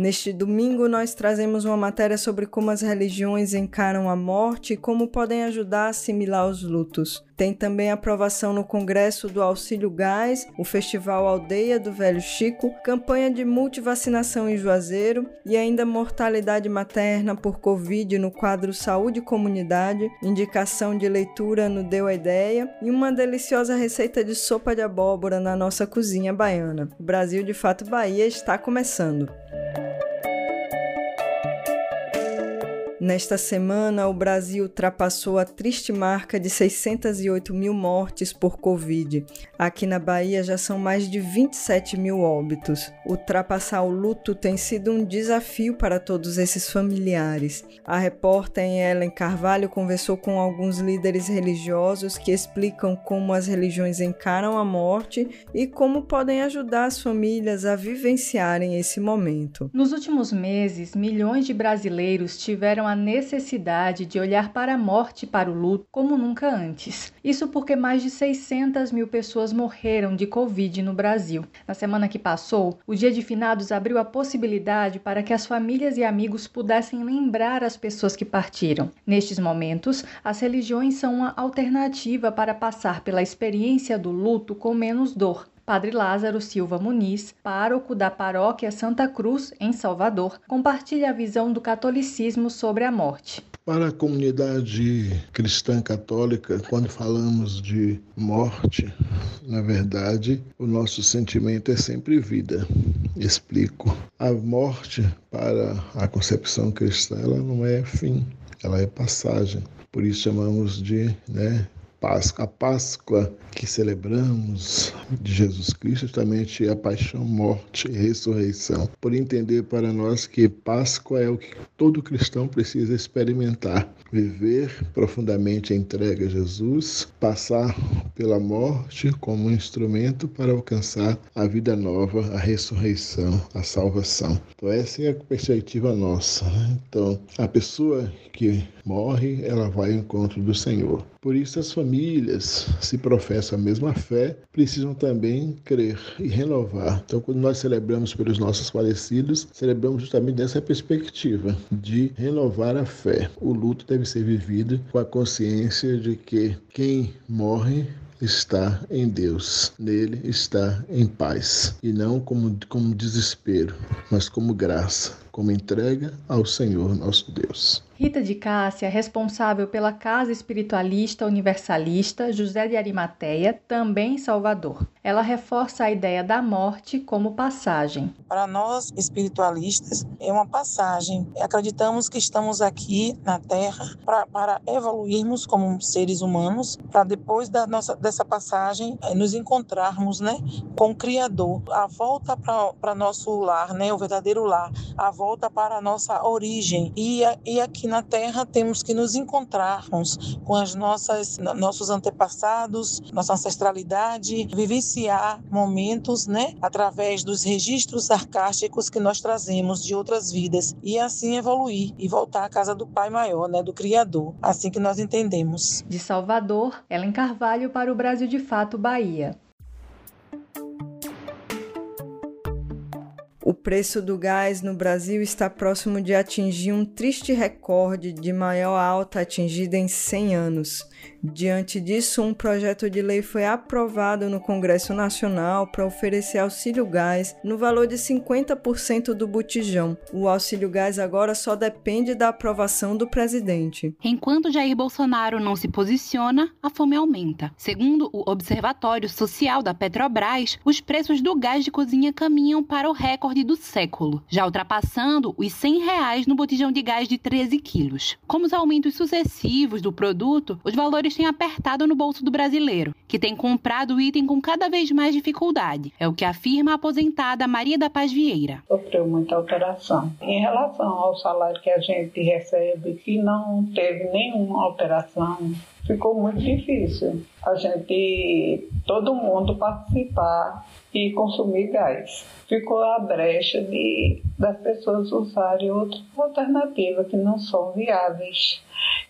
Neste domingo, nós trazemos uma matéria sobre como as religiões encaram a morte e como podem ajudar a assimilar os lutos. Tem também aprovação no Congresso do Auxílio Gás, o Festival Aldeia do Velho Chico, campanha de multivacinação em Juazeiro e ainda mortalidade materna por Covid no quadro Saúde Comunidade, indicação de leitura no Deu a Ideia e uma deliciosa receita de sopa de abóbora na nossa cozinha baiana. O Brasil de Fato Bahia está começando. Nesta semana, o Brasil ultrapassou a triste marca de 608 mil mortes por Covid. Aqui na Bahia já são mais de 27 mil óbitos. Ultrapassar o luto tem sido um desafio para todos esses familiares. A repórter Ellen Carvalho conversou com alguns líderes religiosos que explicam como as religiões encaram a morte e como podem ajudar as famílias a vivenciarem esse momento. Nos últimos meses, milhões de brasileiros tiveram a necessidade de olhar para a morte e para o luto como nunca antes. Isso porque mais de 600 mil pessoas morreram de Covid no Brasil. Na semana que passou, o Dia de Finados abriu a possibilidade para que as famílias e amigos pudessem lembrar as pessoas que partiram. Nestes momentos, as religiões são uma alternativa para passar pela experiência do luto com menos dor. Padre Lázaro Silva Muniz, pároco da Paróquia Santa Cruz, em Salvador, compartilha a visão do catolicismo sobre a morte. Para a comunidade cristã católica, quando falamos de morte, na verdade, o nosso sentimento é sempre vida. Explico. A morte, para a concepção cristã, ela não é fim, ela é passagem. Por isso chamamos de né, Páscoa. A Páscoa que celebramos de Jesus Cristo justamente é a paixão, morte e ressurreição. Por entender para nós que Páscoa é o que todo cristão precisa experimentar. Viver profundamente a entrega a Jesus, passar pela morte como um instrumento para alcançar a vida nova, a ressurreição, a salvação. Então essa é a perspectiva nossa. Né? Então a pessoa que morre, ela vai ao encontro do Senhor. Por isso as famílias, se professam a mesma fé, precisam também crer e renovar. Então quando nós celebramos pelos nossos falecidos, celebramos justamente dessa perspectiva de renovar a fé. O luto deve ser vivido com a consciência de que quem morre está em Deus, nele está em paz, e não como, como desespero, mas como graça, como entrega ao Senhor nosso Deus. Rita de Cássia, responsável pela Casa Espiritualista Universalista José de Arimateia, também em Salvador. Ela reforça a ideia da morte como passagem. Para nós espiritualistas, é uma passagem. Acreditamos que estamos aqui na Terra pra, para evoluirmos como seres humanos, para depois da nossa, dessa passagem eh, nos encontrarmos né, com o Criador. A volta para nosso lar, né, o verdadeiro lar, a volta para a nossa origem. E, e aqui na Terra temos que nos encontrarmos com as nossas nossos antepassados, nossa ancestralidade, vivenciar momentos, né, através dos registros arcásticos que nós trazemos de outras vidas e assim evoluir e voltar à casa do Pai maior, né, do Criador. Assim que nós entendemos. De Salvador, Ellen Carvalho para o Brasil de Fato Bahia. O preço do gás no Brasil está próximo de atingir um triste recorde de maior alta atingida em 100 anos. Diante disso, um projeto de lei foi aprovado no Congresso Nacional para oferecer auxílio gás no valor de 50% do botijão. O auxílio gás agora só depende da aprovação do presidente. Enquanto Jair Bolsonaro não se posiciona, a fome aumenta. Segundo o Observatório Social da Petrobras, os preços do gás de cozinha caminham para o recorde do século, já ultrapassando os 100 reais no botijão de gás de 13 quilos. Como os aumentos sucessivos do produto, os valores têm apertado no bolso do brasileiro, que tem comprado o item com cada vez mais dificuldade. É o que afirma a aposentada Maria da Paz Vieira. Sofreu muita alteração. Em relação ao salário que a gente recebe, que não teve nenhuma alteração, ficou muito difícil a gente, todo mundo participar e consumir gás. Ficou a brecha de, das pessoas usarem outras alternativas que não são viáveis,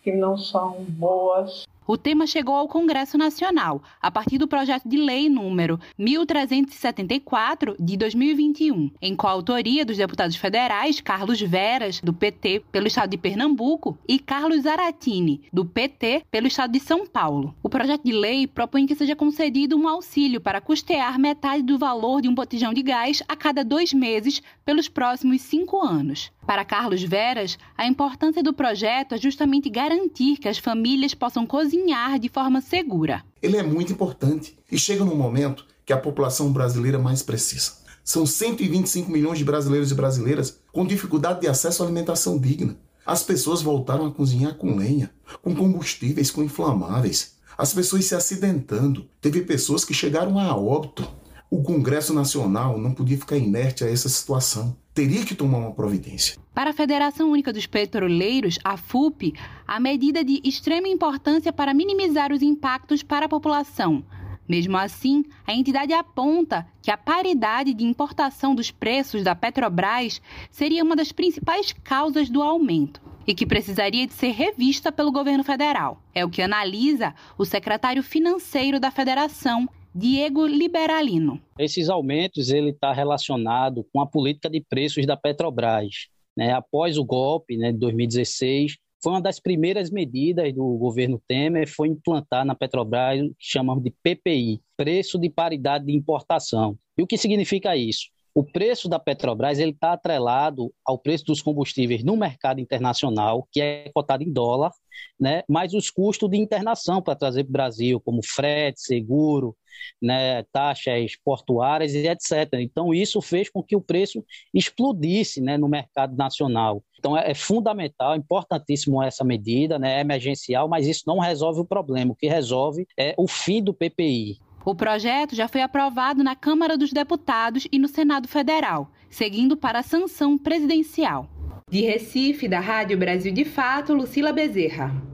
que não são boas o tema chegou ao Congresso Nacional a partir do projeto de lei número 1374 de 2021, em coautoria dos deputados federais Carlos Veras, do PT, pelo estado de Pernambuco, e Carlos Zaratini, do PT, pelo estado de São Paulo. O projeto de lei propõe que seja concedido um auxílio para custear metade do valor de um botijão de gás a cada dois meses pelos próximos cinco anos. Para Carlos Veras, a importância do projeto é justamente garantir que as famílias possam cozinhar de forma segura. Ele é muito importante e chega num momento que a população brasileira mais precisa. São 125 milhões de brasileiros e brasileiras com dificuldade de acesso à alimentação digna. As pessoas voltaram a cozinhar com lenha, com combustíveis, com inflamáveis. As pessoas se acidentando. Teve pessoas que chegaram a óbito. O Congresso Nacional não podia ficar inerte a essa situação. Teria que tomar uma providência. Para a Federação Única dos Petroleiros, a FUP, a medida de extrema importância para minimizar os impactos para a população. Mesmo assim, a entidade aponta que a paridade de importação dos preços da Petrobras seria uma das principais causas do aumento e que precisaria de ser revista pelo governo federal. É o que analisa o secretário financeiro da federação, Diego Liberalino. Esses aumentos ele está relacionado com a política de preços da Petrobras. Né? Após o golpe né, de 2016, foi uma das primeiras medidas do governo Temer foi implantar na Petrobras o que chamamos de PPI, preço de paridade de importação. E o que significa isso? O preço da Petrobras ele está atrelado ao preço dos combustíveis no mercado internacional, que é cotado em dólar, né? mais os custos de internação para trazer para o Brasil, como frete, seguro, né? taxas portuárias e etc. Então, isso fez com que o preço explodisse né? no mercado nacional. Então, é, é fundamental, importantíssimo essa medida, né? é emergencial, mas isso não resolve o problema. O que resolve é o fim do PPI. O projeto já foi aprovado na Câmara dos Deputados e no Senado Federal, seguindo para a sanção presidencial. De Recife, da Rádio Brasil de Fato, Lucila Bezerra.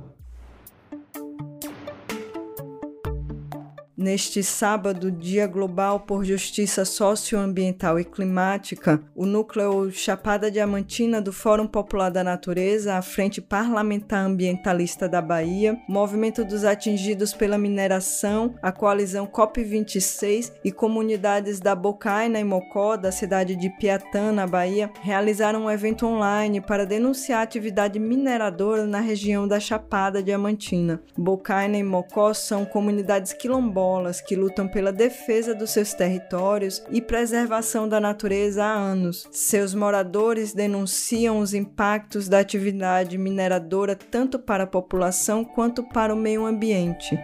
Neste sábado, Dia Global por Justiça Socioambiental e Climática, o núcleo Chapada Diamantina do Fórum Popular da Natureza, a Frente Parlamentar Ambientalista da Bahia, Movimento dos Atingidos pela Mineração, a coalizão COP26 e comunidades da Bocaina e Mocó, da cidade de Piatã, na Bahia, realizaram um evento online para denunciar a atividade mineradora na região da Chapada Diamantina. Bocaina e Mocó são comunidades quilombolas quilombolas que lutam pela defesa dos seus territórios e preservação da natureza há anos. Seus moradores denunciam os impactos da atividade mineradora tanto para a população quanto para o meio ambiente.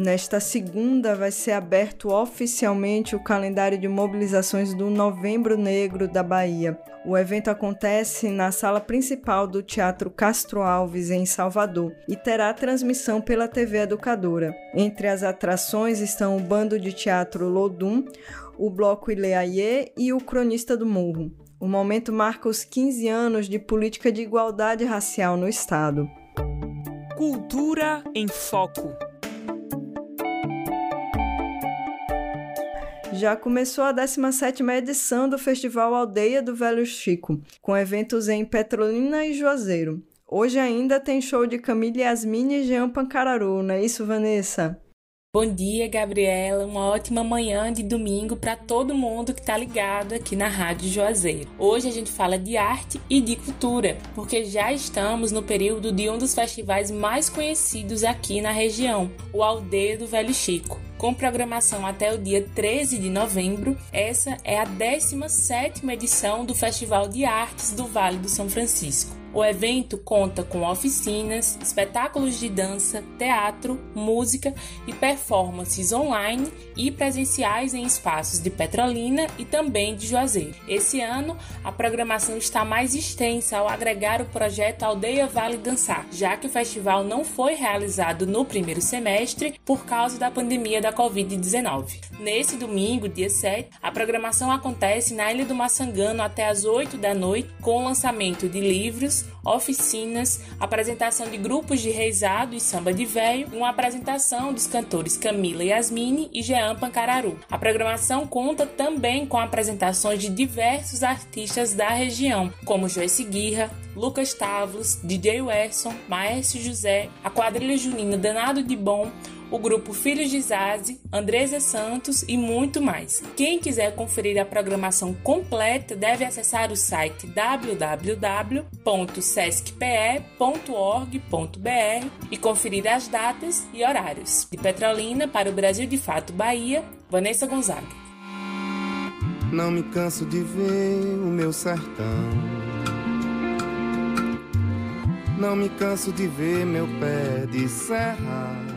Nesta segunda vai ser aberto oficialmente o calendário de mobilizações do Novembro Negro da Bahia. O evento acontece na sala principal do Teatro Castro Alves, em Salvador, e terá transmissão pela TV Educadora. Entre as atrações estão o bando de teatro Lodum, o bloco Ileaie e o Cronista do Morro. O momento marca os 15 anos de política de igualdade racial no Estado. Cultura em Foco. Já começou a 17ª edição do Festival Aldeia do Velho Chico, com eventos em Petrolina e Juazeiro. Hoje ainda tem show de Camila Yasmini e Jean Pancararu, não é isso, Vanessa? Bom dia, Gabriela. Uma ótima manhã de domingo para todo mundo que está ligado aqui na Rádio Juazeiro. Hoje a gente fala de arte e de cultura, porque já estamos no período de um dos festivais mais conhecidos aqui na região, o Aldeia do Velho Chico. Com programação até o dia 13 de novembro, essa é a 17ª edição do Festival de Artes do Vale do São Francisco. O evento conta com oficinas, espetáculos de dança, teatro, música e performances online e presenciais em espaços de Petrolina e também de Juazeiro. Esse ano, a programação está mais extensa ao agregar o projeto Aldeia Vale Dançar, já que o festival não foi realizado no primeiro semestre por causa da pandemia da Covid-19. Nesse domingo, dia 7, a programação acontece na Ilha do Maçangano até as 8 da noite, com o lançamento de livros oficinas, apresentação de grupos de reizado e samba de véio e uma apresentação dos cantores Camila Yasmini e Jean Pancararu. A programação conta também com apresentações de diversos artistas da região, como Joyce Guirra, Lucas Tavlos, DJ Werson, Maércio José, a quadrilha junina Danado de Bom, o grupo Filhos de Zazi, Andresa Santos e muito mais. Quem quiser conferir a programação completa deve acessar o site www.sescpe.org.br e conferir as datas e horários. De Petrolina para o Brasil de Fato Bahia, Vanessa Gonzaga. Não me canso de ver o meu sertão. Não me canso de ver meu pé de serra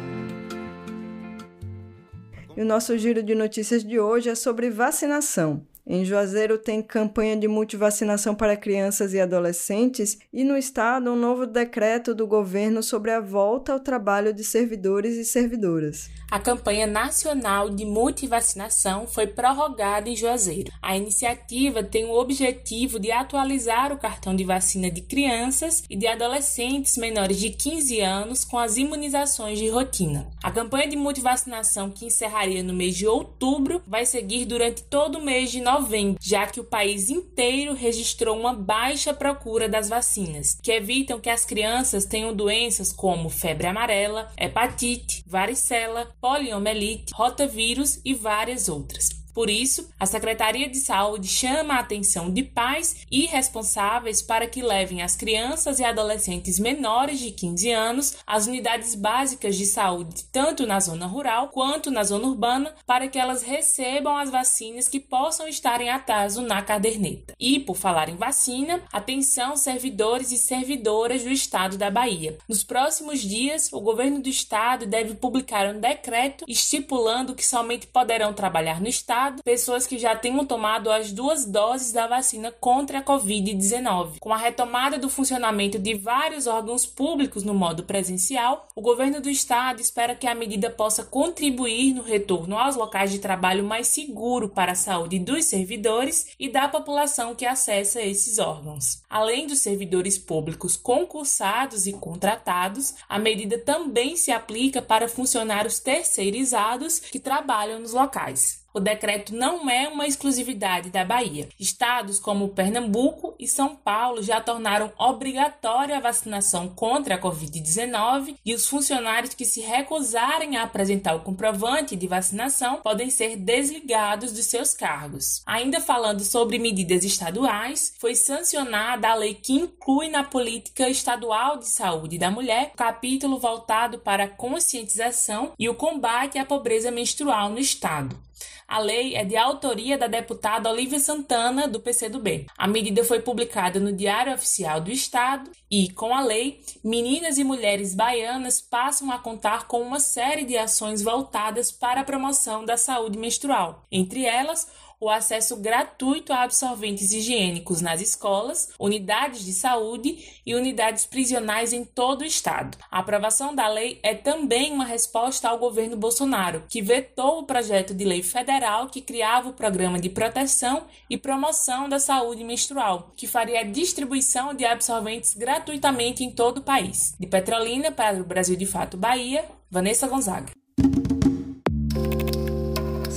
e o nosso giro de notícias de hoje é sobre vacinação. Em Juazeiro tem campanha de multivacinação para crianças e adolescentes e no estado um novo decreto do governo sobre a volta ao trabalho de servidores e servidoras. A campanha nacional de multivacinação foi prorrogada em Juazeiro. A iniciativa tem o objetivo de atualizar o cartão de vacina de crianças e de adolescentes menores de 15 anos com as imunizações de rotina. A campanha de multivacinação que encerraria no mês de outubro vai seguir durante todo o mês de novembro novembro, já que o país inteiro registrou uma baixa procura das vacinas, que evitam que as crianças tenham doenças como febre amarela, hepatite, varicela, poliomielite, rotavírus e várias outras. Por isso, a Secretaria de Saúde chama a atenção de pais e responsáveis para que levem as crianças e adolescentes menores de 15 anos às unidades básicas de saúde, tanto na zona rural quanto na zona urbana, para que elas recebam as vacinas que possam estar em atraso na caderneta. E, por falar em vacina, atenção servidores e servidoras do estado da Bahia. Nos próximos dias, o governo do estado deve publicar um decreto estipulando que somente poderão trabalhar no estado pessoas que já tenham tomado as duas doses da vacina contra a Covid-19. Com a retomada do funcionamento de vários órgãos públicos no modo presencial, o governo do estado espera que a medida possa contribuir no retorno aos locais de trabalho mais seguro para a saúde dos servidores e da população que acessa esses órgãos. Além dos servidores públicos concursados e contratados, a medida também se aplica para funcionários terceirizados que trabalham nos locais. O decreto não é uma exclusividade da Bahia. Estados como Pernambuco e São Paulo já tornaram obrigatória a vacinação contra a Covid-19 e os funcionários que se recusarem a apresentar o comprovante de vacinação podem ser desligados dos seus cargos. Ainda falando sobre medidas estaduais, foi sancionada a lei que inclui na política estadual de saúde da mulher o capítulo voltado para a conscientização e o combate à pobreza menstrual no estado. A lei é de autoria da deputada Olivia Santana, do PCdoB. A medida foi publicada no Diário Oficial do Estado e, com a lei, meninas e mulheres baianas passam a contar com uma série de ações voltadas para a promoção da saúde menstrual. Entre elas, o acesso gratuito a absorventes higiênicos nas escolas, unidades de saúde e unidades prisionais em todo o estado. A aprovação da lei é também uma resposta ao governo Bolsonaro, que vetou o projeto de lei federal que criava o programa de proteção e promoção da saúde menstrual, que faria a distribuição de absorventes gratuitamente em todo o país. De Petrolina para o Brasil de Fato Bahia, Vanessa Gonzaga.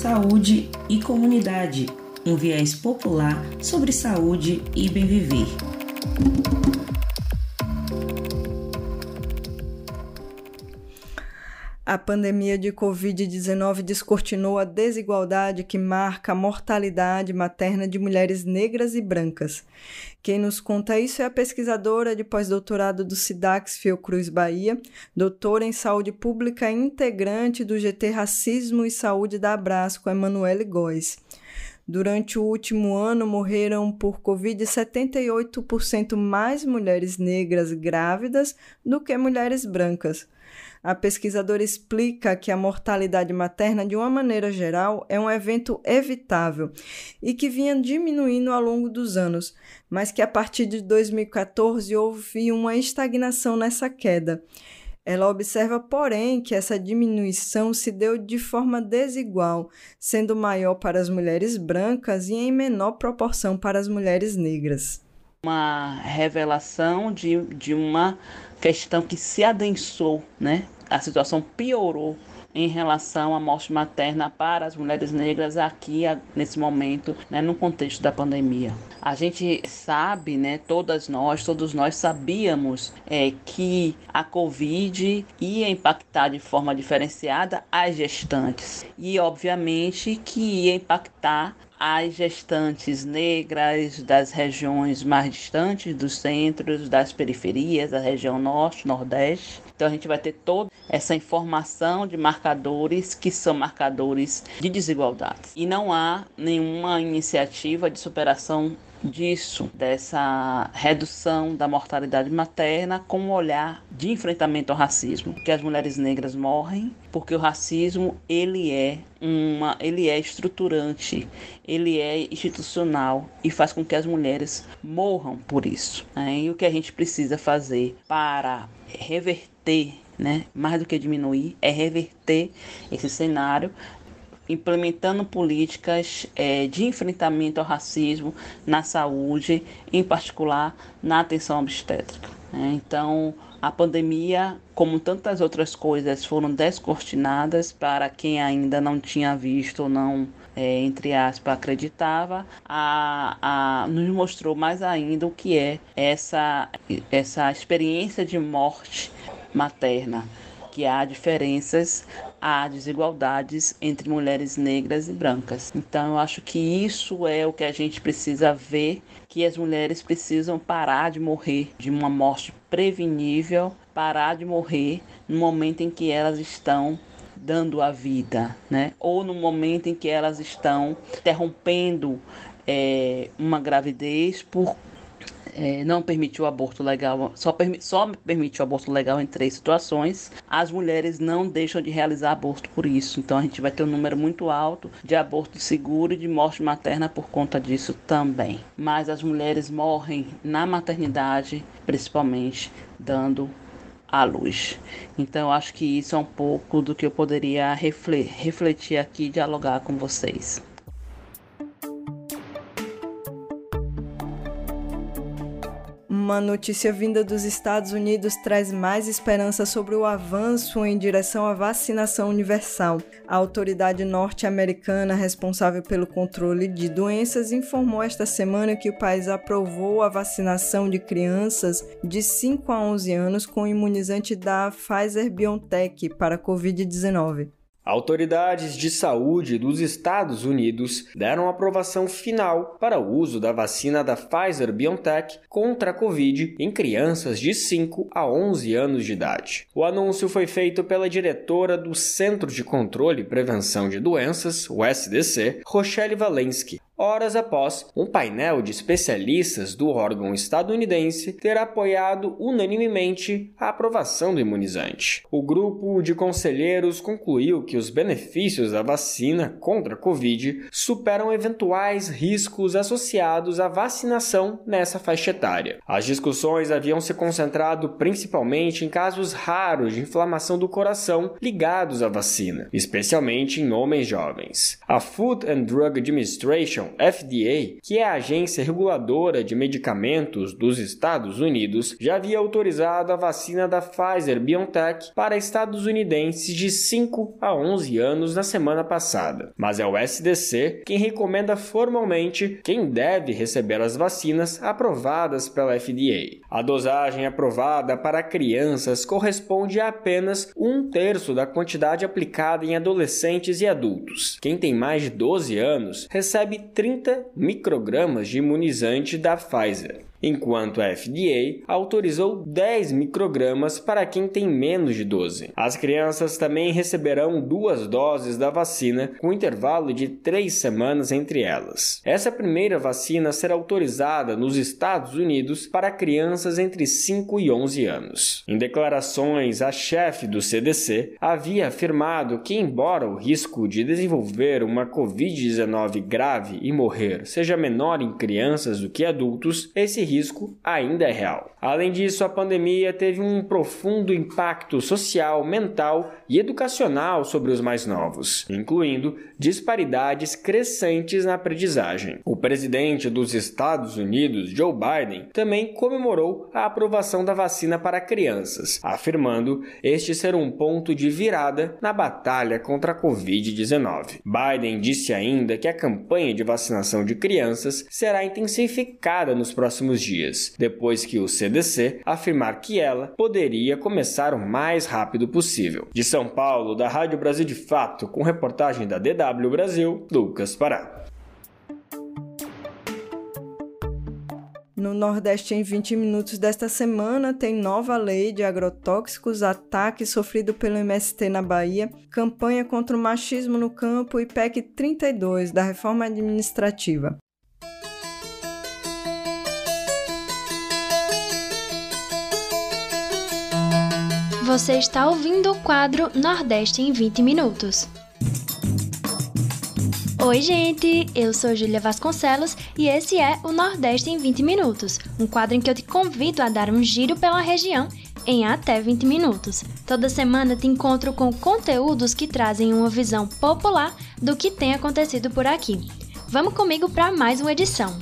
Saúde e comunidade, um viés popular sobre saúde e bem viver. A pandemia de Covid-19 descortinou a desigualdade que marca a mortalidade materna de mulheres negras e brancas. Quem nos conta isso é a pesquisadora de pós-doutorado do SIDAX Fiocruz Bahia, doutora em saúde pública e integrante do GT Racismo e Saúde da Abrasco, Emanuele Góes. Durante o último ano, morreram por Covid 78% mais mulheres negras grávidas do que mulheres brancas. A pesquisadora explica que a mortalidade materna, de uma maneira geral, é um evento evitável e que vinha diminuindo ao longo dos anos, mas que a partir de 2014 houve uma estagnação nessa queda. Ela observa, porém, que essa diminuição se deu de forma desigual, sendo maior para as mulheres brancas e em menor proporção para as mulheres negras. Uma revelação de, de uma questão que se adensou, né? A situação piorou em relação à morte materna para as mulheres negras aqui nesse momento, né, no contexto da pandemia. A gente sabe, né, todas nós, todos nós sabíamos é, que a Covid ia impactar de forma diferenciada as gestantes e, obviamente, que ia impactar as gestantes negras das regiões mais distantes dos centros, das periferias, da região norte, nordeste. Então a gente vai ter toda essa informação de marcadores que são marcadores de desigualdades. E não há nenhuma iniciativa de superação disso, dessa redução da mortalidade materna com um olhar de enfrentamento ao racismo, que as mulheres negras morrem porque o racismo ele é uma, ele é estruturante, ele é institucional e faz com que as mulheres morram por isso. Né? E o que a gente precisa fazer para reverter né, mais do que diminuir, é reverter esse cenário implementando políticas é, de enfrentamento ao racismo na saúde, em particular na atenção obstétrica. Né? Então, a pandemia, como tantas outras coisas, foram descortinadas para quem ainda não tinha visto ou não, é, entre aspas, acreditava, a, a, nos mostrou mais ainda o que é essa, essa experiência de morte materna que há diferenças, há desigualdades entre mulheres negras e brancas. Então, eu acho que isso é o que a gente precisa ver, que as mulheres precisam parar de morrer de uma morte prevenível, parar de morrer no momento em que elas estão dando a vida, né? Ou no momento em que elas estão interrompendo é, uma gravidez por é, não permitiu o aborto legal, só, permi só permite o aborto legal em três situações. As mulheres não deixam de realizar aborto por isso. Então a gente vai ter um número muito alto de aborto seguro e de morte materna por conta disso também. Mas as mulheres morrem na maternidade, principalmente dando à luz. Então, acho que isso é um pouco do que eu poderia refletir aqui e dialogar com vocês. Uma notícia vinda dos Estados Unidos traz mais esperança sobre o avanço em direção à vacinação universal. A autoridade norte-americana responsável pelo controle de doenças informou esta semana que o país aprovou a vacinação de crianças de 5 a 11 anos com imunizante da Pfizer BioNTech para a Covid-19. Autoridades de saúde dos Estados Unidos deram aprovação final para o uso da vacina da Pfizer BioNTech contra a Covid em crianças de 5 a 11 anos de idade. O anúncio foi feito pela diretora do Centro de Controle e Prevenção de Doenças, o SDC, Rochelle Walensky, horas após um painel de especialistas do órgão estadunidense ter apoiado unanimemente a aprovação do imunizante. O grupo de conselheiros concluiu que os benefícios da vacina contra a Covid superam eventuais riscos associados à vacinação nessa faixa etária. As discussões haviam se concentrado principalmente em casos raros de inflamação do coração ligados à vacina, especialmente em homens jovens. A Food and Drug Administration Administration, FDA, que é a agência reguladora de medicamentos dos Estados Unidos, já havia autorizado a vacina da Pfizer BioNTech para estadunidenses de 5 a 11 anos na semana passada. Mas é o SDC quem recomenda formalmente quem deve receber as vacinas aprovadas pela FDA. A dosagem aprovada para crianças corresponde a apenas um terço da quantidade aplicada em adolescentes e adultos. Quem tem mais de 12 anos recebe 30 microgramas de imunizante da Pfizer enquanto a FDA autorizou 10 microgramas para quem tem menos de 12. As crianças também receberão duas doses da vacina com intervalo de três semanas entre elas. Essa primeira vacina será autorizada nos Estados Unidos para crianças entre 5 e 11 anos. Em declarações, a chefe do CDC havia afirmado que, embora o risco de desenvolver uma Covid-19 grave e morrer seja menor em crianças do que adultos, esse risco ainda é real. Além disso, a pandemia teve um profundo impacto social, mental e educacional sobre os mais novos, incluindo disparidades crescentes na aprendizagem. O presidente dos Estados Unidos, Joe Biden, também comemorou a aprovação da vacina para crianças, afirmando este ser um ponto de virada na batalha contra a Covid-19. Biden disse ainda que a campanha de vacinação de crianças será intensificada nos próximos dias, depois que o CDC afirmar que ela poderia começar o mais rápido possível. De São Paulo, da Rádio Brasil de Fato, com reportagem da DW Brasil, Lucas Pará. No Nordeste em 20 minutos desta semana tem nova lei de agrotóxicos, ataque sofrido pelo MST na Bahia, campanha contra o machismo no campo e PEC 32 da reforma administrativa. Você está ouvindo o quadro Nordeste em 20 minutos. Oi, gente! Eu sou Julia Vasconcelos e esse é o Nordeste em 20 minutos, um quadro em que eu te convido a dar um giro pela região em até 20 minutos. Toda semana te encontro com conteúdos que trazem uma visão popular do que tem acontecido por aqui. Vamos comigo para mais uma edição.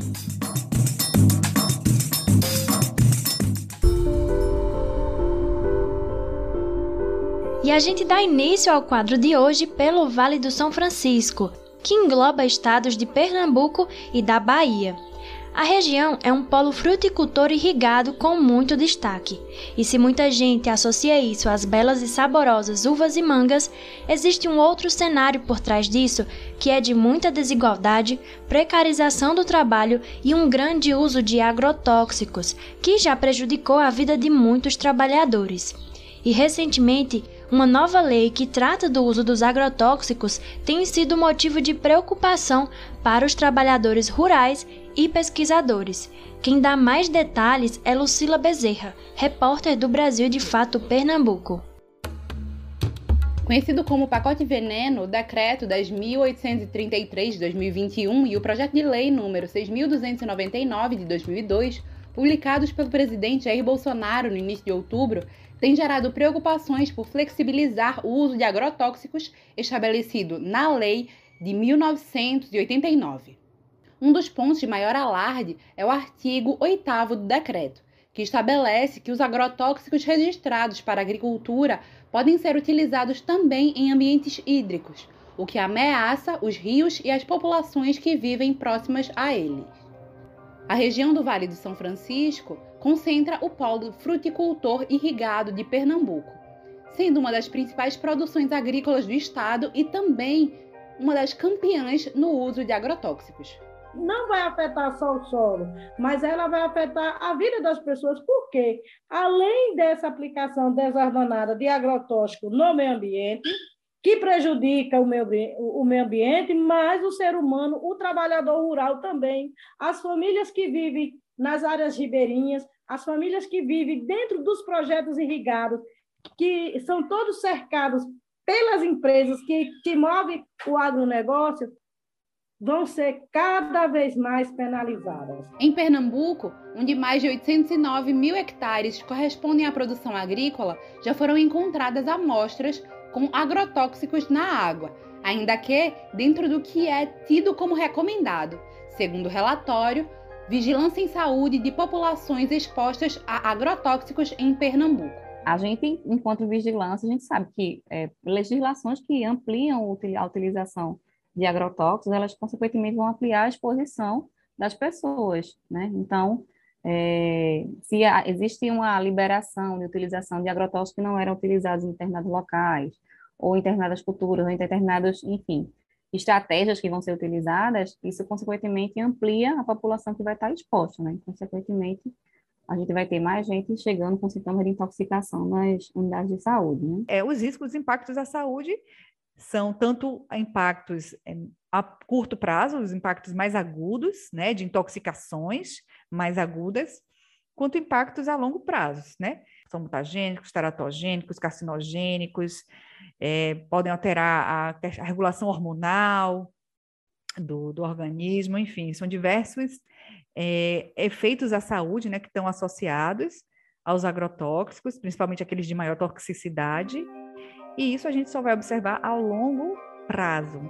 E a gente dá início ao quadro de hoje pelo Vale do São Francisco, que engloba estados de Pernambuco e da Bahia. A região é um polo fruticultor irrigado com muito destaque, e se muita gente associa isso às belas e saborosas uvas e mangas, existe um outro cenário por trás disso que é de muita desigualdade, precarização do trabalho e um grande uso de agrotóxicos, que já prejudicou a vida de muitos trabalhadores. E recentemente, uma nova lei que trata do uso dos agrotóxicos tem sido motivo de preocupação para os trabalhadores rurais e pesquisadores. Quem dá mais detalhes é Lucila Bezerra, repórter do Brasil de Fato Pernambuco. Conhecido como Pacote Veneno, o Decreto 10.833 de 2021 e o Projeto de Lei número 6.299 de 2002, publicados pelo presidente Jair Bolsonaro no início de outubro, tem gerado preocupações por flexibilizar o uso de agrotóxicos estabelecido na Lei de 1989. Um dos pontos de maior alarde é o artigo 8 do decreto, que estabelece que os agrotóxicos registrados para a agricultura podem ser utilizados também em ambientes hídricos, o que ameaça os rios e as populações que vivem próximas a eles. A região do Vale do São Francisco concentra o polo fruticultor irrigado de Pernambuco, sendo uma das principais produções agrícolas do estado e também uma das campeãs no uso de agrotóxicos. Não vai afetar só o solo, mas ela vai afetar a vida das pessoas, porque além dessa aplicação desordenada de agrotóxico no meio ambiente, que prejudica o meio, o meio ambiente, mas o ser humano, o trabalhador rural também, as famílias que vivem nas áreas ribeirinhas, as famílias que vivem dentro dos projetos irrigados, que são todos cercados pelas empresas que, que movem o agronegócio, vão ser cada vez mais penalizadas. Em Pernambuco, onde mais de 809 mil hectares correspondem à produção agrícola, já foram encontradas amostras com agrotóxicos na água, ainda que dentro do que é tido como recomendado, segundo o relatório Vigilância em Saúde de Populações Expostas a Agrotóxicos em Pernambuco. A gente, enquanto vigilância, a gente sabe que é, legislações que ampliam a utilização de agrotóxicos, elas consequentemente vão ampliar a exposição das pessoas, né? Então, é, se há, existe uma liberação de utilização de agrotóxicos que não eram utilizados em determinados locais, ou em determinadas culturas, ou em determinadas, enfim, estratégias que vão ser utilizadas, isso consequentemente amplia a população que vai estar exposta, né? Consequentemente, a gente vai ter mais gente chegando com sintomas de intoxicação nas unidades de saúde. Né? É, os riscos, os impactos à saúde são tanto impactos é, a curto prazo, os impactos mais agudos, né, de intoxicações mais agudas, quanto impactos a longo prazo, né? São mutagênicos, teratogênicos, carcinogênicos, é, podem alterar a, a regulação hormonal do, do, organismo, enfim, são diversos é, efeitos à saúde, né, que estão associados aos agrotóxicos, principalmente aqueles de maior toxicidade, e isso a gente só vai observar ao longo prazo.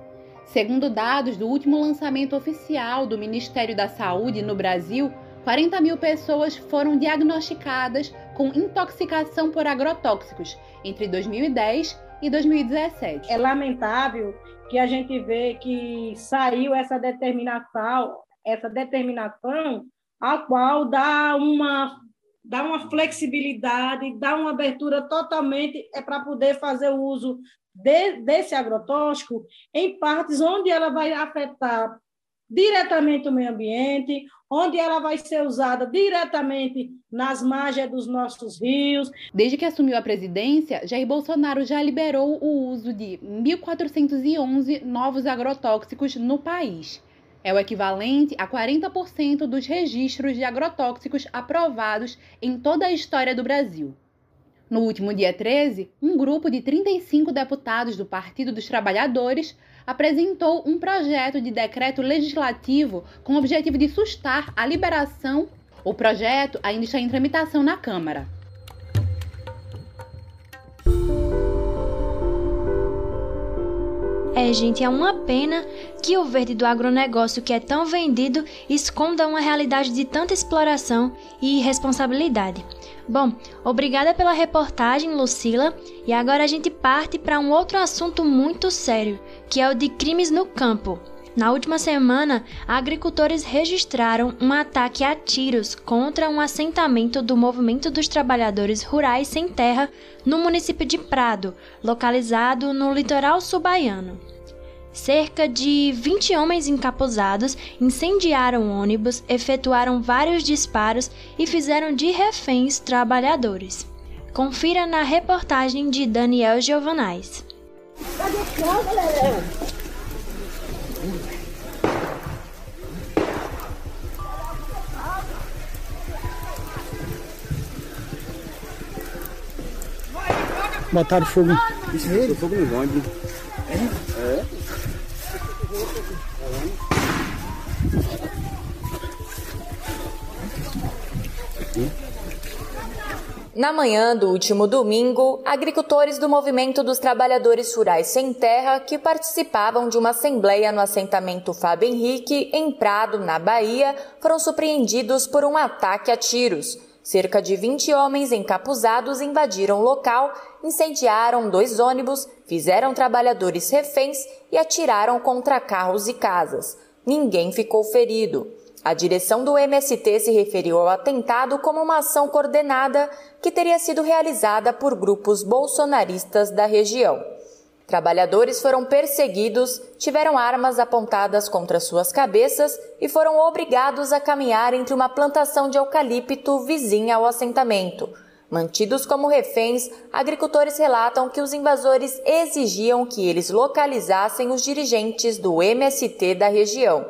Segundo dados do último lançamento oficial do Ministério da Saúde no Brasil, 40 mil pessoas foram diagnosticadas com intoxicação por agrotóxicos entre 2010 e 2017. É lamentável que a gente vê que saiu essa determinação, essa determinação a qual dá uma dá uma flexibilidade, dá uma abertura totalmente é para poder fazer o uso de, desse agrotóxico em partes onde ela vai afetar diretamente o meio ambiente, onde ela vai ser usada diretamente nas margens dos nossos rios. Desde que assumiu a presidência, Jair Bolsonaro já liberou o uso de 1.411 novos agrotóxicos no país. É o equivalente a 40% dos registros de agrotóxicos aprovados em toda a história do Brasil. No último dia 13, um grupo de 35 deputados do Partido dos Trabalhadores apresentou um projeto de decreto legislativo com o objetivo de sustar a liberação. O projeto ainda está em tramitação na Câmara. É, gente, é uma pena que o verde do agronegócio que é tão vendido esconda uma realidade de tanta exploração e irresponsabilidade. Bom, obrigada pela reportagem, Lucila, e agora a gente parte para um outro assunto muito sério, que é o de crimes no campo. Na última semana, agricultores registraram um ataque a tiros contra um assentamento do Movimento dos Trabalhadores Rurais Sem Terra no município de Prado, localizado no litoral subaiano. Cerca de 20 homens encapuzados incendiaram ônibus, efetuaram vários disparos e fizeram de reféns trabalhadores. Confira na reportagem de Daniel Giovanais. Botaram fogo. Isso aí, fogo no ônibus. É? É. Na manhã do último domingo, agricultores do Movimento dos Trabalhadores Rurais Sem Terra, que participavam de uma assembleia no assentamento Fábio Henrique, em Prado, na Bahia, foram surpreendidos por um ataque a tiros. Cerca de 20 homens encapuzados invadiram o local, incendiaram dois ônibus, fizeram trabalhadores reféns e atiraram contra carros e casas. Ninguém ficou ferido. A direção do MST se referiu ao atentado como uma ação coordenada que teria sido realizada por grupos bolsonaristas da região. Trabalhadores foram perseguidos, tiveram armas apontadas contra suas cabeças e foram obrigados a caminhar entre uma plantação de eucalipto vizinha ao assentamento. Mantidos como reféns, agricultores relatam que os invasores exigiam que eles localizassem os dirigentes do MST da região.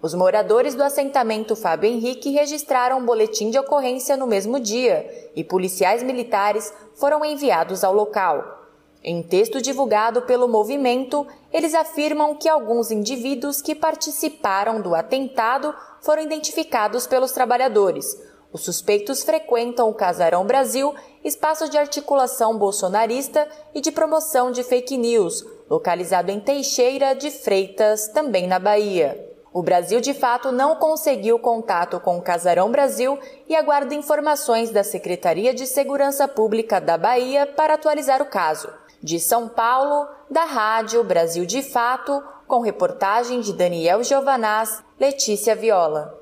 Os moradores do assentamento Fábio Henrique registraram um boletim de ocorrência no mesmo dia e policiais militares foram enviados ao local. Em texto divulgado pelo movimento, eles afirmam que alguns indivíduos que participaram do atentado foram identificados pelos trabalhadores. Os suspeitos frequentam o Casarão Brasil, espaço de articulação bolsonarista e de promoção de fake news, localizado em Teixeira de Freitas, também na Bahia. O Brasil de fato não conseguiu contato com o Casarão Brasil e aguarda informações da Secretaria de Segurança Pública da Bahia para atualizar o caso. De São Paulo, da Rádio Brasil de Fato, com reportagem de Daniel Giovanaz, Letícia Viola.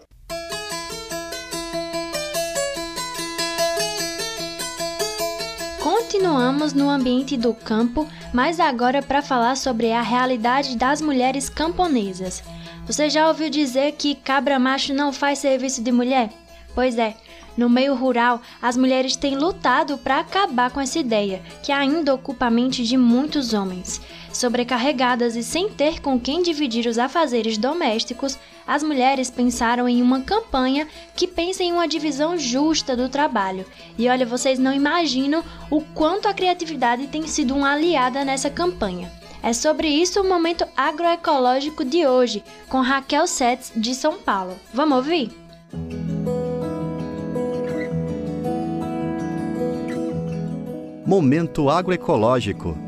Continuamos no ambiente do campo, mas agora para falar sobre a realidade das mulheres camponesas. Você já ouviu dizer que cabra macho não faz serviço de mulher? Pois é, no meio rural, as mulheres têm lutado para acabar com essa ideia, que ainda ocupa a mente de muitos homens. Sobrecarregadas e sem ter com quem dividir os afazeres domésticos, as mulheres pensaram em uma campanha que pensa em uma divisão justa do trabalho. E olha, vocês não imaginam o quanto a criatividade tem sido uma aliada nessa campanha. É sobre isso o momento agroecológico de hoje, com Raquel Setz, de São Paulo. Vamos ouvir? Momento agroecológico.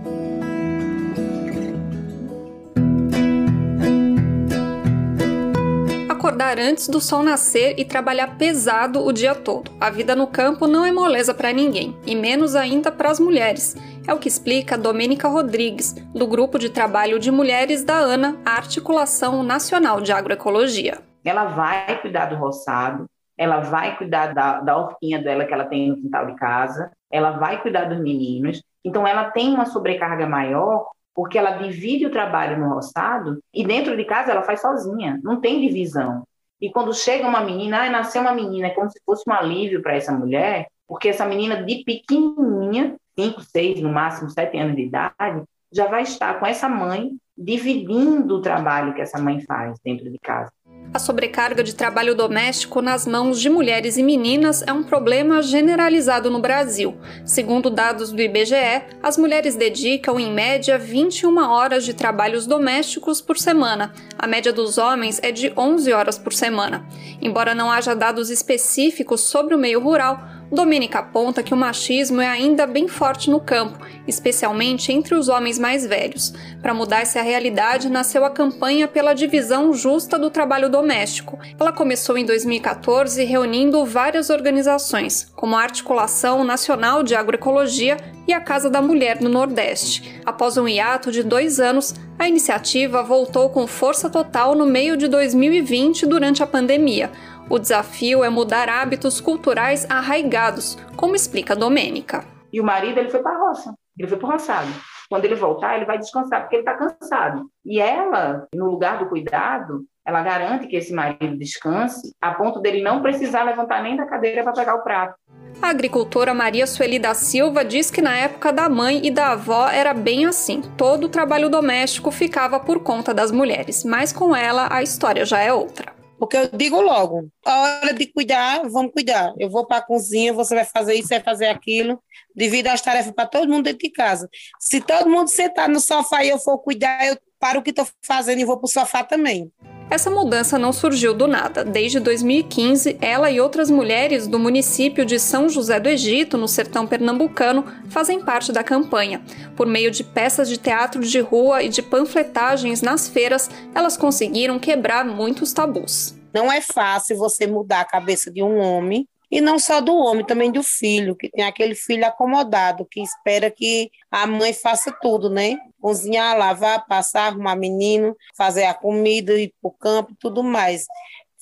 Acordar antes do sol nascer e trabalhar pesado o dia todo. A vida no campo não é moleza para ninguém, e menos ainda para as mulheres. É o que explica Domênica Rodrigues, do Grupo de Trabalho de Mulheres da ANA, a Articulação Nacional de Agroecologia. Ela vai cuidar do roçado, ela vai cuidar da, da hortinha dela que ela tem no quintal de casa, ela vai cuidar dos meninos. Então, ela tem uma sobrecarga maior porque ela divide o trabalho no roçado e dentro de casa ela faz sozinha, não tem divisão. E quando chega uma menina, ah, nasceu uma menina, é como se fosse um alívio para essa mulher, porque essa menina de pequenininha 5, 6, no máximo 7 anos de idade, já vai estar com essa mãe dividindo o trabalho que essa mãe faz dentro de casa. A sobrecarga de trabalho doméstico nas mãos de mulheres e meninas é um problema generalizado no Brasil. Segundo dados do IBGE, as mulheres dedicam em média 21 horas de trabalhos domésticos por semana. A média dos homens é de 11 horas por semana. Embora não haja dados específicos sobre o meio rural, Domênica aponta que o machismo é ainda bem forte no campo, especialmente entre os homens mais velhos. Para mudar essa realidade, nasceu a campanha pela divisão justa do trabalho doméstico. Ela começou em 2014 reunindo várias organizações, como a Articulação Nacional de Agroecologia e a Casa da Mulher no Nordeste. Após um hiato de dois anos, a iniciativa voltou com força total no meio de 2020 durante a pandemia. O desafio é mudar hábitos culturais arraigados, como explica Domênica. E o marido ele foi para a roça, ele foi para o roçado. Quando ele voltar, ele vai descansar, porque ele está cansado. E ela, no lugar do cuidado, ela garante que esse marido descanse, a ponto dele não precisar levantar nem da cadeira para pegar o prato. A agricultora Maria Sueli da Silva diz que na época da mãe e da avó era bem assim. Todo o trabalho doméstico ficava por conta das mulheres, mas com ela a história já é outra. Porque eu digo logo, a hora de cuidar, vamos cuidar. Eu vou para a cozinha, você vai fazer isso, vai fazer aquilo. Divido as tarefas para todo mundo dentro de casa. Se todo mundo sentar no sofá e eu for cuidar, eu paro o que estou fazendo e vou para o sofá também. Essa mudança não surgiu do nada. Desde 2015, ela e outras mulheres do município de São José do Egito, no sertão pernambucano, fazem parte da campanha. Por meio de peças de teatro de rua e de panfletagens nas feiras, elas conseguiram quebrar muitos tabus. Não é fácil você mudar a cabeça de um homem e não só do homem, também do filho, que tem aquele filho acomodado, que espera que a mãe faça tudo, né? Cozinhar, lavar, passar, arrumar menino, fazer a comida, ir para o campo tudo mais.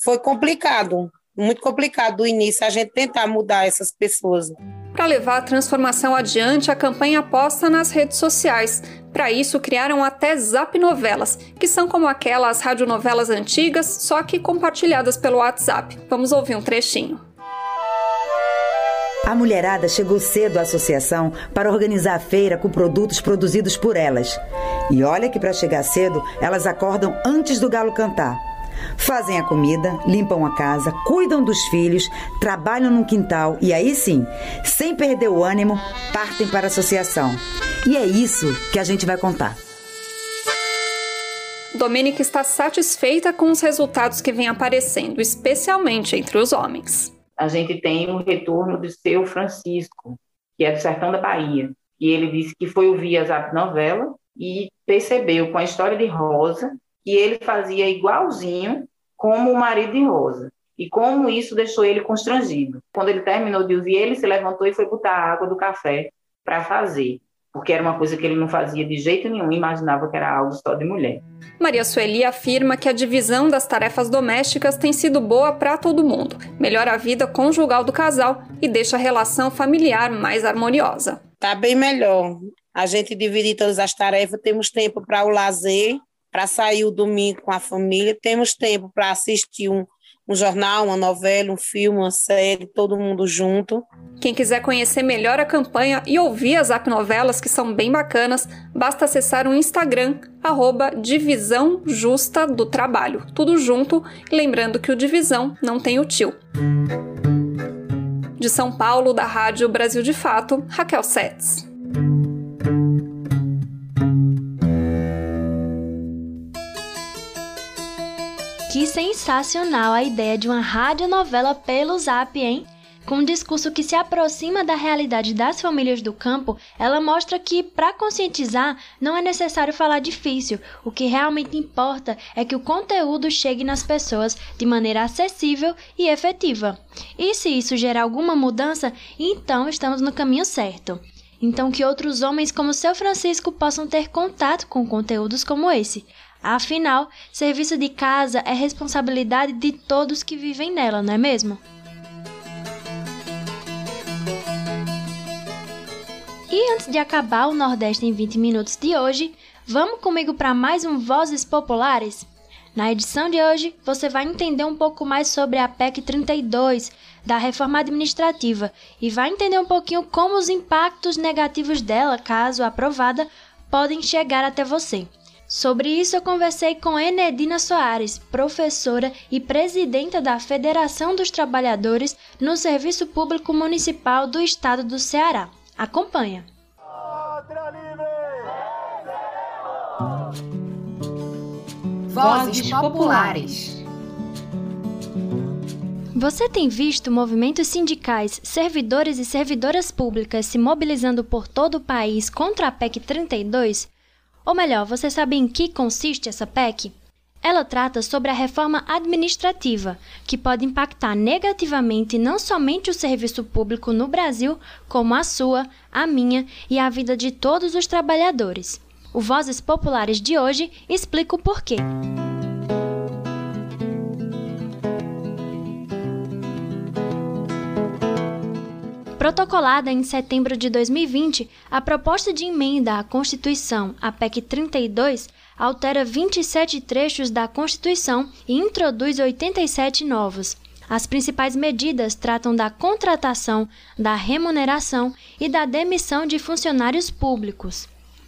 Foi complicado, muito complicado do início a gente tentar mudar essas pessoas. Para levar a transformação adiante, a campanha aposta nas redes sociais. Para isso, criaram até zap novelas, que são como aquelas radionovelas antigas, só que compartilhadas pelo WhatsApp. Vamos ouvir um trechinho. A mulherada chegou cedo à associação para organizar a feira com produtos produzidos por elas. E olha que para chegar cedo, elas acordam antes do galo cantar. Fazem a comida, limpam a casa, cuidam dos filhos, trabalham no quintal e aí sim, sem perder o ânimo, partem para a associação. E é isso que a gente vai contar. Domênica está satisfeita com os resultados que vêm aparecendo, especialmente entre os homens a gente tem o retorno do seu Francisco, que é do sertão da Bahia. E ele disse que foi ouvir a Zap Novela e percebeu com a história de Rosa que ele fazia igualzinho como o marido de Rosa. E como isso deixou ele constrangido. Quando ele terminou de ouvir, ele se levantou e foi botar a água do café para fazer, porque era uma coisa que ele não fazia de jeito nenhum, imaginava que era algo só de mulher. Maria Sueli afirma que a divisão das tarefas domésticas tem sido boa para todo mundo, melhora a vida conjugal do casal e deixa a relação familiar mais harmoniosa. Tá bem melhor. A gente divide todas as tarefas, temos tempo para o lazer, para sair o domingo com a família, temos tempo para assistir um, um jornal, uma novela, um filme, uma série, todo mundo junto. Quem quiser conhecer melhor a campanha e ouvir as app novelas que são bem bacanas, basta acessar o Instagram, arroba Divisão Justa do Trabalho. Tudo junto, lembrando que o Divisão não tem o tio. De São Paulo, da Rádio Brasil de Fato, Raquel Setz. Sensacional a ideia de uma radionovela pelo Zap, hein? Com um discurso que se aproxima da realidade das famílias do campo, ela mostra que, para conscientizar, não é necessário falar difícil. O que realmente importa é que o conteúdo chegue nas pessoas de maneira acessível e efetiva. E se isso gerar alguma mudança, então estamos no caminho certo. Então, que outros homens como seu Francisco possam ter contato com conteúdos como esse. Afinal, serviço de casa é responsabilidade de todos que vivem nela, não é mesmo? E antes de acabar o Nordeste em 20 minutos de hoje, vamos comigo para mais um Vozes Populares? Na edição de hoje, você vai entender um pouco mais sobre a PEC 32 da reforma administrativa e vai entender um pouquinho como os impactos negativos dela, caso aprovada, podem chegar até você. Sobre isso, eu conversei com Enedina Soares, professora e presidenta da Federação dos Trabalhadores no Serviço Público Municipal do Estado do Ceará. Acompanha. Vozes Populares. Você tem visto movimentos sindicais, servidores e servidoras públicas se mobilizando por todo o país contra a PEC 32? Ou melhor, você sabe em que consiste essa PEC? Ela trata sobre a reforma administrativa, que pode impactar negativamente não somente o serviço público no Brasil, como a sua, a minha e a vida de todos os trabalhadores. O Vozes Populares de hoje explica o porquê. Protocolada em setembro de 2020, a proposta de emenda à Constituição, a PEC 32, altera 27 trechos da Constituição e introduz 87 novos. As principais medidas tratam da contratação, da remuneração e da demissão de funcionários públicos.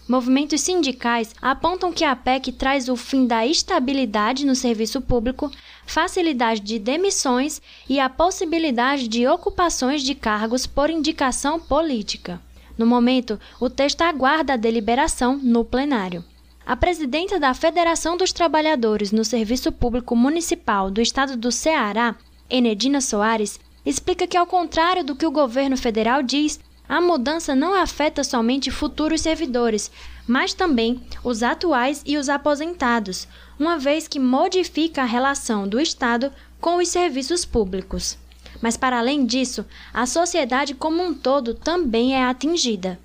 Movimentos sindicais apontam que a PEC traz o fim da estabilidade no serviço público, facilidade de demissões e a possibilidade de ocupações de cargos por indicação política. No momento, o texto aguarda a deliberação no plenário. A presidenta da Federação dos Trabalhadores no Serviço Público Municipal do Estado do Ceará, Enedina Soares, explica que, ao contrário do que o governo federal diz, a mudança não afeta somente futuros servidores, mas também os atuais e os aposentados, uma vez que modifica a relação do Estado com os serviços públicos. Mas, para além disso, a sociedade como um todo também é atingida.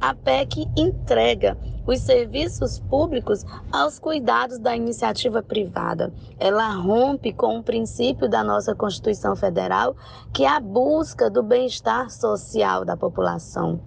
A PEC entrega os serviços públicos aos cuidados da iniciativa privada. Ela rompe com o princípio da nossa Constituição Federal, que é a busca do bem-estar social da população.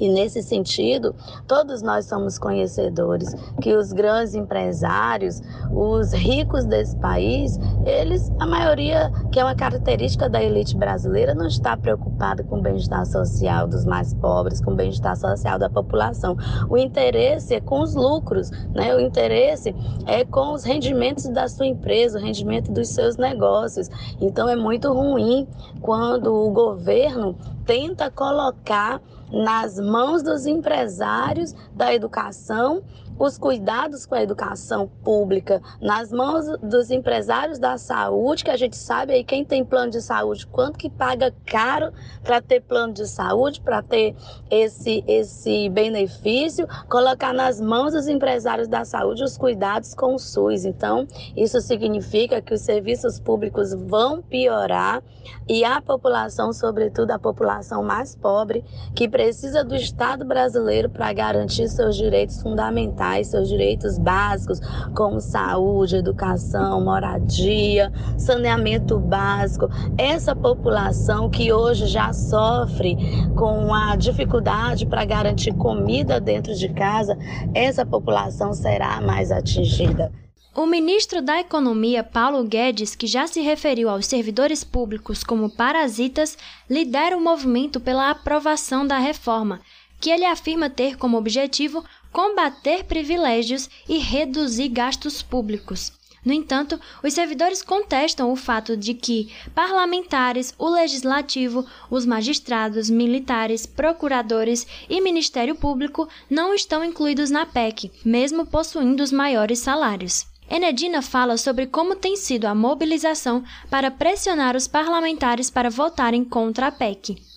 E nesse sentido, todos nós somos conhecedores que os grandes empresários, os ricos desse país, eles, a maioria, que é uma característica da elite brasileira, não está preocupada com o bem-estar social dos mais pobres, com o bem-estar social da população. O interesse é com os lucros, né? O interesse é com os rendimentos da sua empresa, o rendimento dos seus negócios. Então é muito ruim quando o governo tenta colocar nas mãos dos empresários da educação os cuidados com a educação pública nas mãos dos empresários da saúde, que a gente sabe aí quem tem plano de saúde, quanto que paga caro para ter plano de saúde, para ter esse, esse benefício, colocar nas mãos dos empresários da saúde os cuidados com o SUS. Então, isso significa que os serviços públicos vão piorar e a população, sobretudo a população mais pobre, que precisa do Estado brasileiro para garantir seus direitos fundamentais, seus direitos básicos, como saúde, educação, moradia, saneamento básico. Essa população que hoje já sofre com a dificuldade para garantir comida dentro de casa, essa população será mais atingida. O ministro da Economia, Paulo Guedes, que já se referiu aos servidores públicos como parasitas, lidera o movimento pela aprovação da reforma, que ele afirma ter como objetivo combater privilégios e reduzir gastos públicos. No entanto, os servidores contestam o fato de que parlamentares, o legislativo, os magistrados, militares, procuradores e Ministério Público não estão incluídos na PEC, mesmo possuindo os maiores salários. Enedina fala sobre como tem sido a mobilização para pressionar os parlamentares para votarem contra a PEC.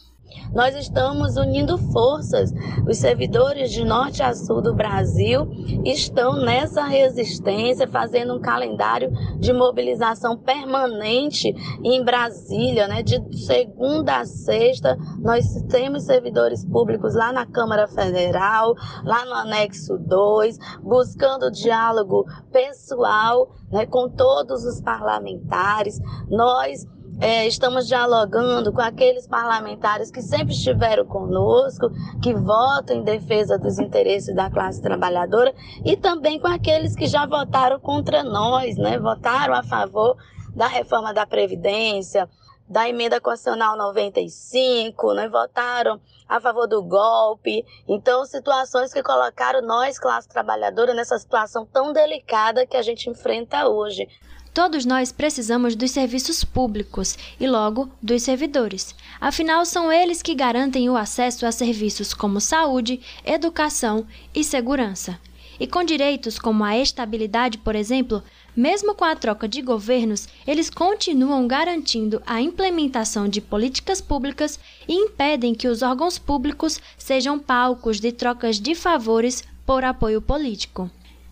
Nós estamos unindo forças. Os servidores de norte a sul do Brasil estão nessa resistência, fazendo um calendário de mobilização permanente em Brasília, né? De segunda a sexta, nós temos servidores públicos lá na Câmara Federal, lá no anexo 2, buscando diálogo pessoal né, com todos os parlamentares. Nós é, estamos dialogando com aqueles parlamentares que sempre estiveram conosco, que votam em defesa dos interesses da classe trabalhadora e também com aqueles que já votaram contra nós, né? Votaram a favor da reforma da Previdência, da emenda constitucional 95, né? votaram a favor do golpe. Então, situações que colocaram nós, classe trabalhadora, nessa situação tão delicada que a gente enfrenta hoje. Todos nós precisamos dos serviços públicos e, logo, dos servidores. Afinal, são eles que garantem o acesso a serviços como saúde, educação e segurança. E com direitos como a estabilidade, por exemplo, mesmo com a troca de governos, eles continuam garantindo a implementação de políticas públicas e impedem que os órgãos públicos sejam palcos de trocas de favores por apoio político.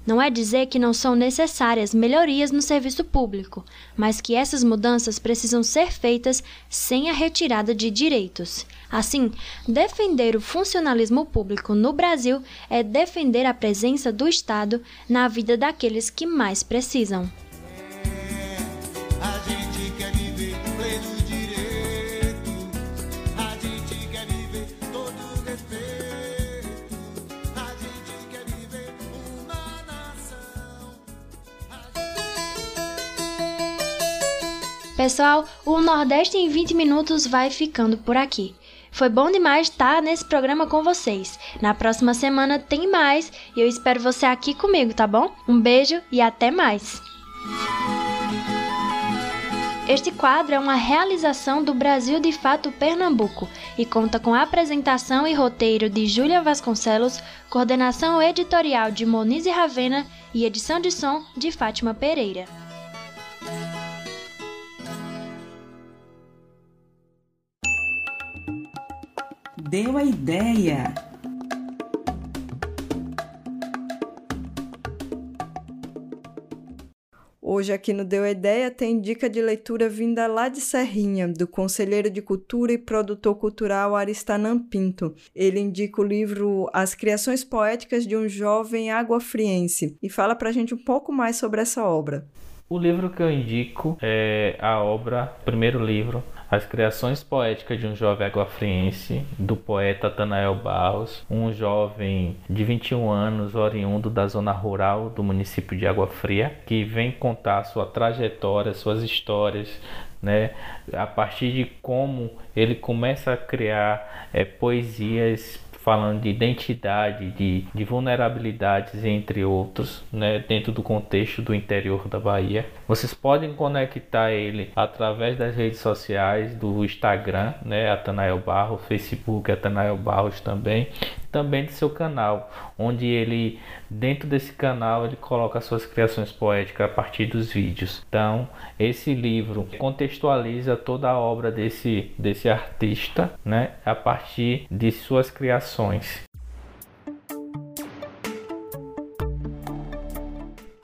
Não é dizer que não são necessárias melhorias no serviço público, mas que essas mudanças precisam ser feitas sem a retirada de direitos. Assim, defender o funcionalismo público no Brasil é defender a presença do Estado na vida daqueles que mais precisam. Pessoal, o Nordeste em 20 minutos vai ficando por aqui. Foi bom demais estar nesse programa com vocês. Na próxima semana tem mais e eu espero você aqui comigo, tá bom? Um beijo e até mais! Este quadro é uma realização do Brasil de Fato Pernambuco e conta com apresentação e roteiro de Júlia Vasconcelos, coordenação editorial de Monize Ravena e edição de som de Fátima Pereira. Deu a ideia. Hoje aqui no Deu a Ideia tem dica de leitura vinda lá de Serrinha, do conselheiro de cultura e produtor cultural Aristanam Pinto. Ele indica o livro As Criações Poéticas de um Jovem Água-Friense e fala pra gente um pouco mais sobre essa obra. O livro que eu indico é a obra, primeiro livro, as criações poéticas de um jovem aguafriense, do poeta Tanael Barros, um jovem de 21 anos, oriundo da zona rural do município de Água Fria, que vem contar sua trajetória, suas histórias, né, a partir de como ele começa a criar é, poesias falando de identidade, de, de vulnerabilidades, entre outros, né, dentro do contexto do interior da Bahia. Vocês podem conectar ele através das redes sociais, do Instagram, né, Atanael Barros, Facebook Atanael Barros também. Também do seu canal, onde ele dentro desse canal ele coloca suas criações poéticas a partir dos vídeos. Então, esse livro contextualiza toda a obra desse desse artista, né, a partir de suas criações.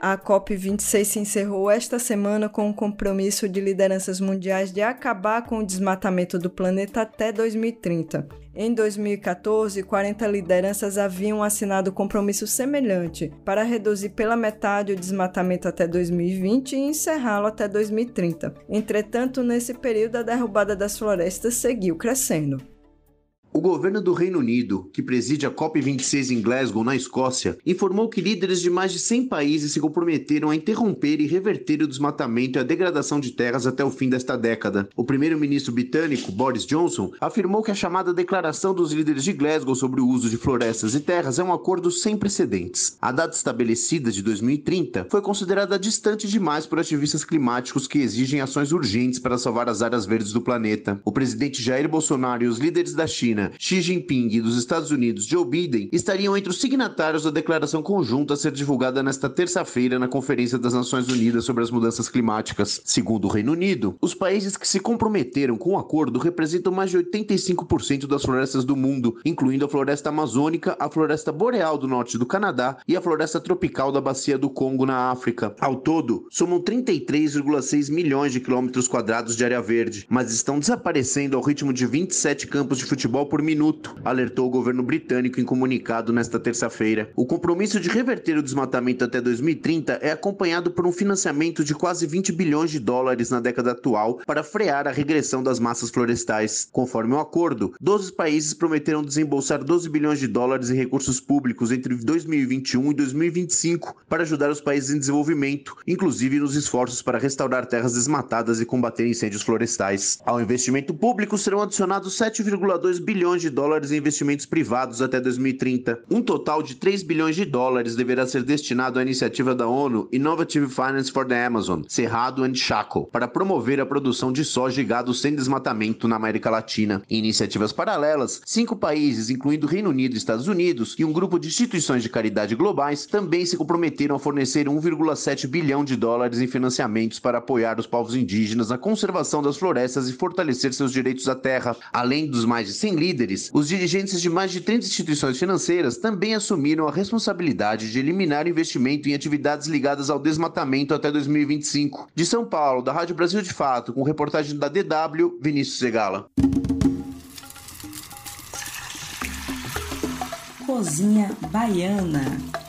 A COP26 se encerrou esta semana com o compromisso de lideranças mundiais de acabar com o desmatamento do planeta até 2030. Em 2014, 40 lideranças haviam assinado compromisso semelhante para reduzir pela metade o desmatamento até 2020 e encerrá-lo até 2030. Entretanto, nesse período, a derrubada das florestas seguiu crescendo. O governo do Reino Unido, que preside a COP26 em Glasgow, na Escócia, informou que líderes de mais de 100 países se comprometeram a interromper e reverter o desmatamento e a degradação de terras até o fim desta década. O primeiro-ministro britânico, Boris Johnson, afirmou que a chamada Declaração dos Líderes de Glasgow sobre o uso de florestas e terras é um acordo sem precedentes. A data estabelecida de 2030 foi considerada distante demais por ativistas climáticos que exigem ações urgentes para salvar as áreas verdes do planeta. O presidente Jair Bolsonaro e os líderes da China Xi Jinping e dos Estados Unidos Joe Biden estariam entre os signatários da declaração conjunta a ser divulgada nesta terça-feira na Conferência das Nações Unidas sobre as Mudanças Climáticas. Segundo o Reino Unido, os países que se comprometeram com o acordo representam mais de 85% das florestas do mundo, incluindo a floresta amazônica, a floresta boreal do norte do Canadá e a floresta tropical da Bacia do Congo na África. Ao todo, somam 33,6 milhões de quilômetros quadrados de área verde, mas estão desaparecendo ao ritmo de 27 campos de futebol por minuto, alertou o governo britânico em comunicado nesta terça-feira. O compromisso de reverter o desmatamento até 2030 é acompanhado por um financiamento de quase 20 bilhões de dólares na década atual para frear a regressão das massas florestais. Conforme o acordo, 12 países prometeram desembolsar 12 bilhões de dólares em recursos públicos entre 2021 e 2025 para ajudar os países em desenvolvimento, inclusive nos esforços para restaurar terras desmatadas e combater incêndios florestais. Ao investimento público serão adicionados 7,2 bilhões bilhões de dólares em investimentos privados até 2030. Um total de 3 bilhões de dólares deverá ser destinado à iniciativa da ONU Innovative Finance for the Amazon, Cerrado and Chaco, para promover a produção de soja e gado sem desmatamento na América Latina. Em iniciativas paralelas, cinco países, incluindo Reino Unido e Estados Unidos, e um grupo de instituições de caridade globais, também se comprometeram a fornecer 1,7 bilhão de dólares em financiamentos para apoiar os povos indígenas na conservação das florestas e fortalecer seus direitos à terra. Além dos mais de 100 líderes líderes, os dirigentes de mais de 30 instituições financeiras também assumiram a responsabilidade de eliminar investimento em atividades ligadas ao desmatamento até 2025. De São Paulo, da Rádio Brasil de Fato, com reportagem da DW, Vinícius Segala. Cozinha Baiana.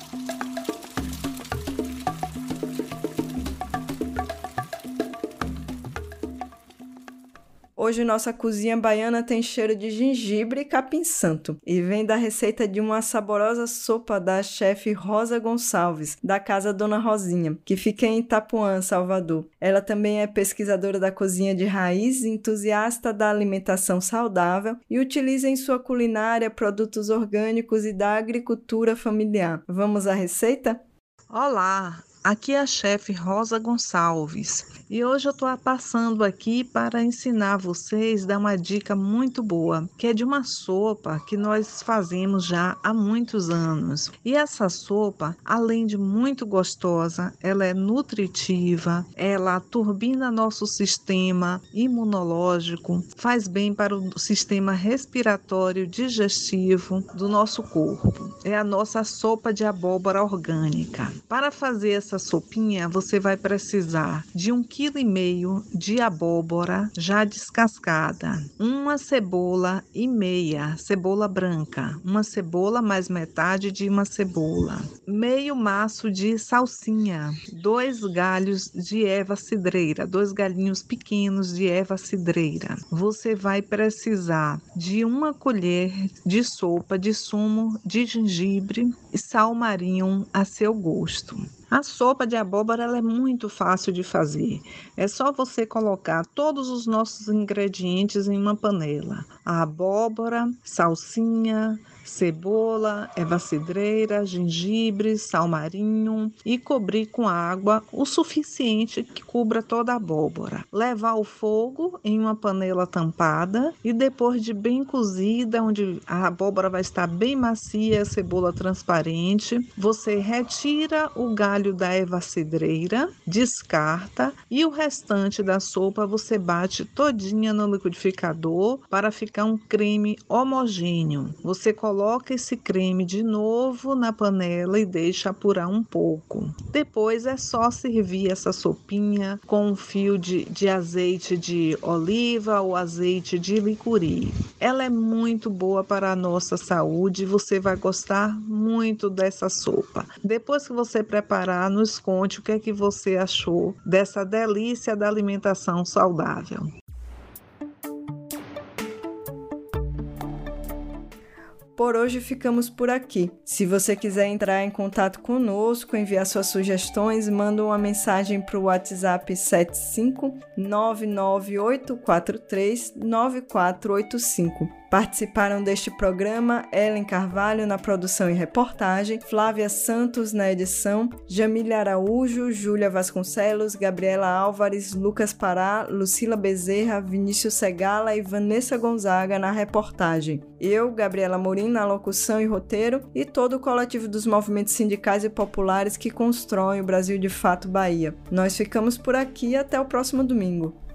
Hoje nossa cozinha baiana tem cheiro de gengibre e capim santo e vem da receita de uma saborosa sopa da chefe Rosa Gonçalves, da casa Dona Rosinha, que fica em Itapuã, Salvador. Ela também é pesquisadora da cozinha de raiz, entusiasta da alimentação saudável e utiliza em sua culinária produtos orgânicos e da agricultura familiar. Vamos à receita? Olá, aqui é a chefe Rosa Gonçalves. E hoje eu estou passando aqui para ensinar vocês, dar uma dica muito boa, que é de uma sopa que nós fazemos já há muitos anos. E essa sopa, além de muito gostosa, ela é nutritiva, ela turbina nosso sistema imunológico, faz bem para o sistema respiratório digestivo do nosso corpo. É a nossa sopa de abóbora orgânica. Para fazer essa sopinha, você vai precisar de um quilo e meio de abóbora já descascada, uma cebola e meia, cebola branca, uma cebola mais metade de uma cebola, meio maço de salsinha, dois galhos de erva cidreira, dois galinhos pequenos de erva cidreira. Você vai precisar de uma colher de sopa de sumo de gengibre e sal marinho a seu gosto. A sopa de abóbora é muito fácil de fazer. É só você colocar todos os nossos ingredientes em uma panela: a abóbora, salsinha, cebola, erva cidreira, gengibre, sal marinho e cobrir com água o suficiente que cubra toda a abóbora. Levar ao fogo em uma panela tampada e depois de bem cozida, onde a abóbora vai estar bem macia, a cebola transparente, você retira o galho da erva cidreira, descarta e o restante da sopa você bate todinha no liquidificador para ficar um creme homogêneo. Você coloca esse creme de novo na panela e deixa apurar um pouco. Depois é só servir essa sopinha com um fio de, de azeite de oliva ou azeite de licuri. Ela é muito boa para a nossa saúde e você vai gostar muito dessa sopa. Depois que você preparar, nos conte o que é que você achou dessa delícia da alimentação saudável. Por hoje ficamos por aqui. Se você quiser entrar em contato conosco, enviar suas sugestões, manda uma mensagem para o WhatsApp 75 99843 9485. Participaram deste programa Ellen Carvalho na produção e reportagem, Flávia Santos na edição, Jamília Araújo, Júlia Vasconcelos, Gabriela Álvares, Lucas Pará, Lucila Bezerra, Vinícius Segala e Vanessa Gonzaga na reportagem. Eu, Gabriela Morim, na locução e roteiro, e todo o coletivo dos movimentos sindicais e populares que constroem o Brasil de Fato Bahia. Nós ficamos por aqui até o próximo domingo.